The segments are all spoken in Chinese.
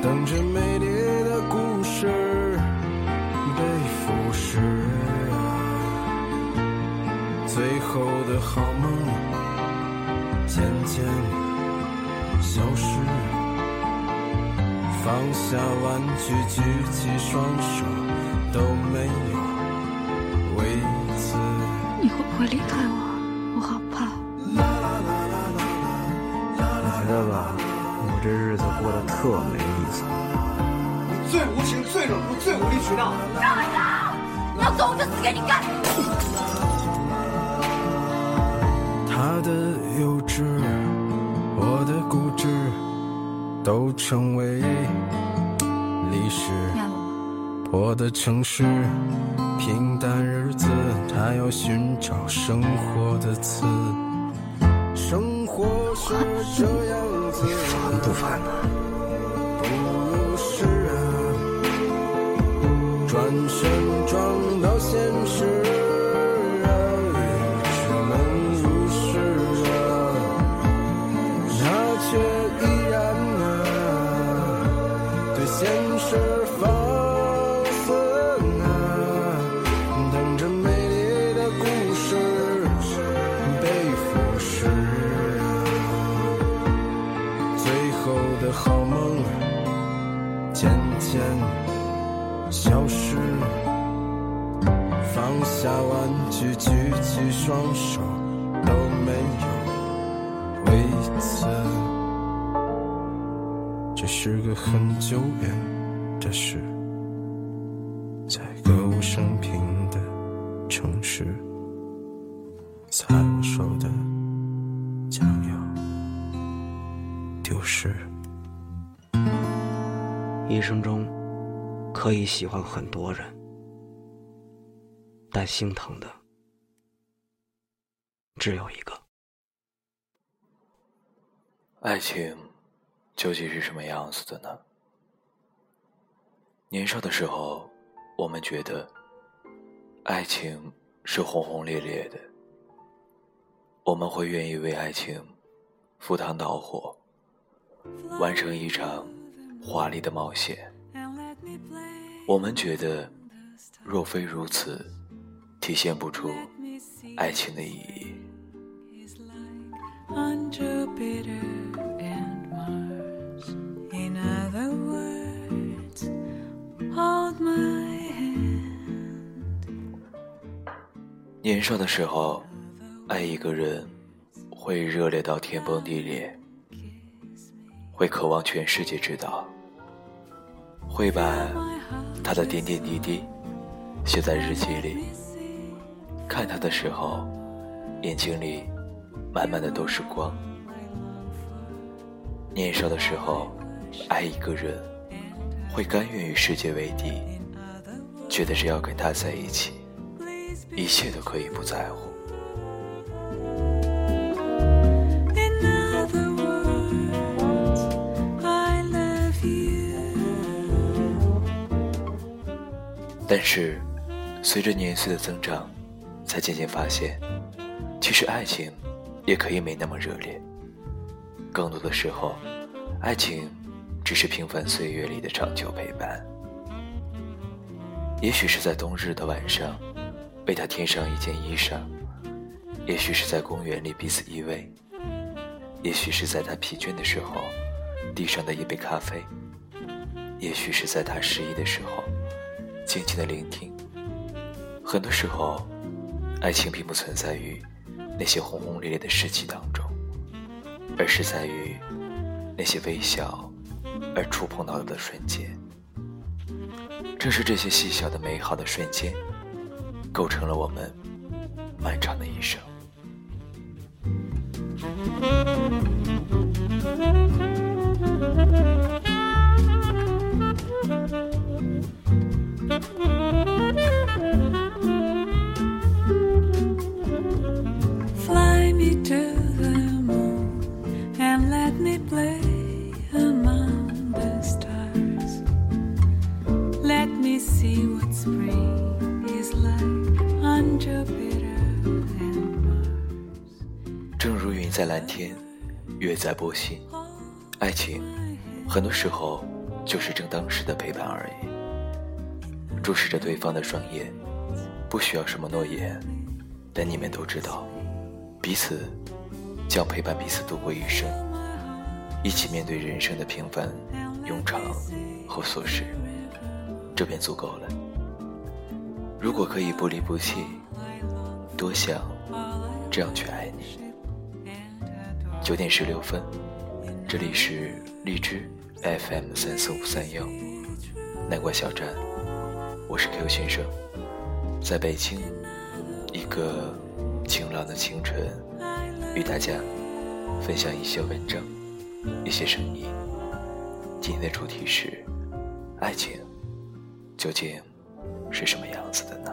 等着美丽的故事被腐蚀啊，最后的好梦渐渐消失。放下玩具，举起双手，都没有为此。你会不会离开我？我好怕。我觉得吧，我这日子过得特没意思。你最无情、最冷酷、最无理取闹。要走我就死给你看。他的幼稚，我的固执，都成为历史。我的城市，平淡日子，他要寻找生活的刺。生活是这样子，烦不烦呢？不是啊，转身撞到现实双手，都没有为此。这是个很久远的事，在歌舞升平的城市，在我手的将要。丢失。一生中可以喜欢很多人，但心疼的只有一个。爱情究竟是什么样子的呢？年少的时候，我们觉得爱情是轰轰烈烈的，我们会愿意为爱情赴汤蹈火，完成一场华丽的冒险。我们觉得，若非如此，体现不出爱情的意义。To bitter and mars. In other words hold my hand. 年少的时候爱一个人会热烈到天崩地裂会渴望全世界知道会把他的点点滴滴写在日记里看他的时候眼睛里满满的都是光。年少的时候，爱一个人会甘愿与世界为敌，觉得只要跟他在一起。一切都可以不在乎。但是，随着年岁的增长，才渐渐发现，其实爱情也可以没那么热烈。更多的时候，爱情只是平凡岁月里的长久陪伴。也许是在冬日的晚上，为他添上一件衣裳，也许是在公园里彼此依偎，也许是在他疲倦的时候递上的一杯咖啡，也许是在他失意的时候静静的聆听。很多时候，爱情并不存在于那些轰轰烈烈的事迹当中，而是在于那些微小而触碰到的瞬间。正是这些细小的美好的瞬间，构成了我们漫长的一生。天，月在波心，爱情很多时候就是正当时的陪伴而已。注视着对方的双眼，不需要什么诺言，但你们都知道，彼此将陪伴彼此度过一生，一起面对人生的平凡、庸常和琐事，这便足够了。如果可以不离不弃，多想这样去爱。九点十六分，这里是荔枝 FM 三四五三幺南瓜小站，我是 Q 先生，在北京一个晴朗的清晨，与大家分享一些文章，一些声音。今天的主题是爱情，究竟是什么样子的呢？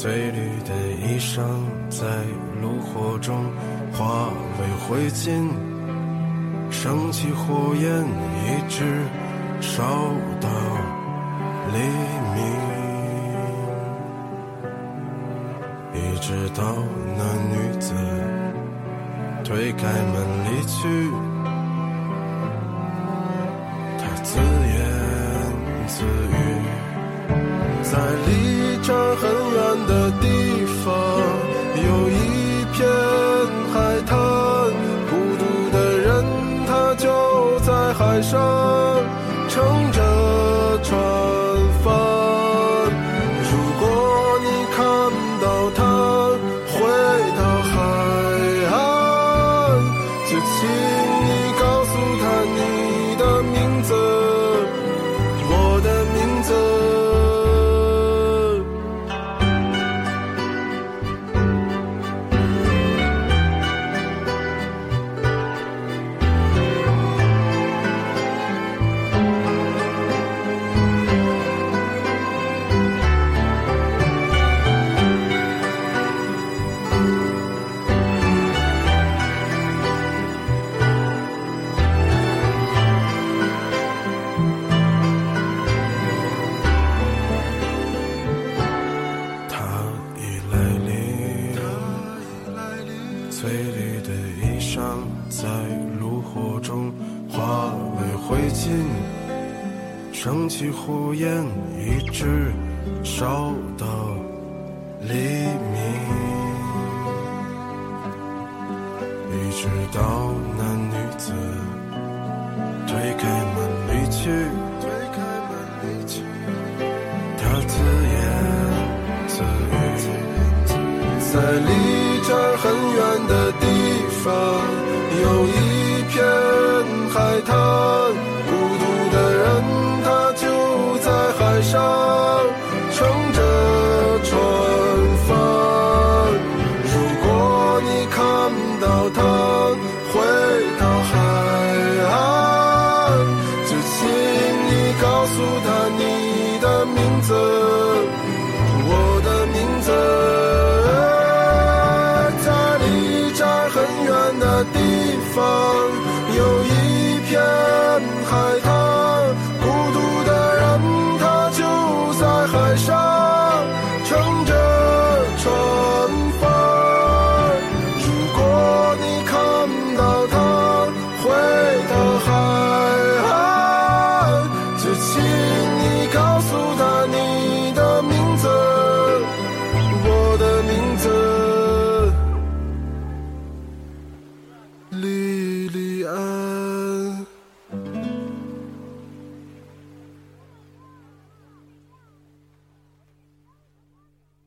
翠绿的衣裳在炉火中化为灰烬，升起火焰，一直烧到黎明，一直到那女子推开门离去。他自言自语，在上乘着船。升起火焰，一直烧到黎明，一直到那女子推开门离去，推开门离去。他自言自语，在在离这儿很远的地方，有一片海滩，海上乘着船帆如果你看到他回到海岸就请你告诉他你的名字我的名字在离家很远的地方有一片海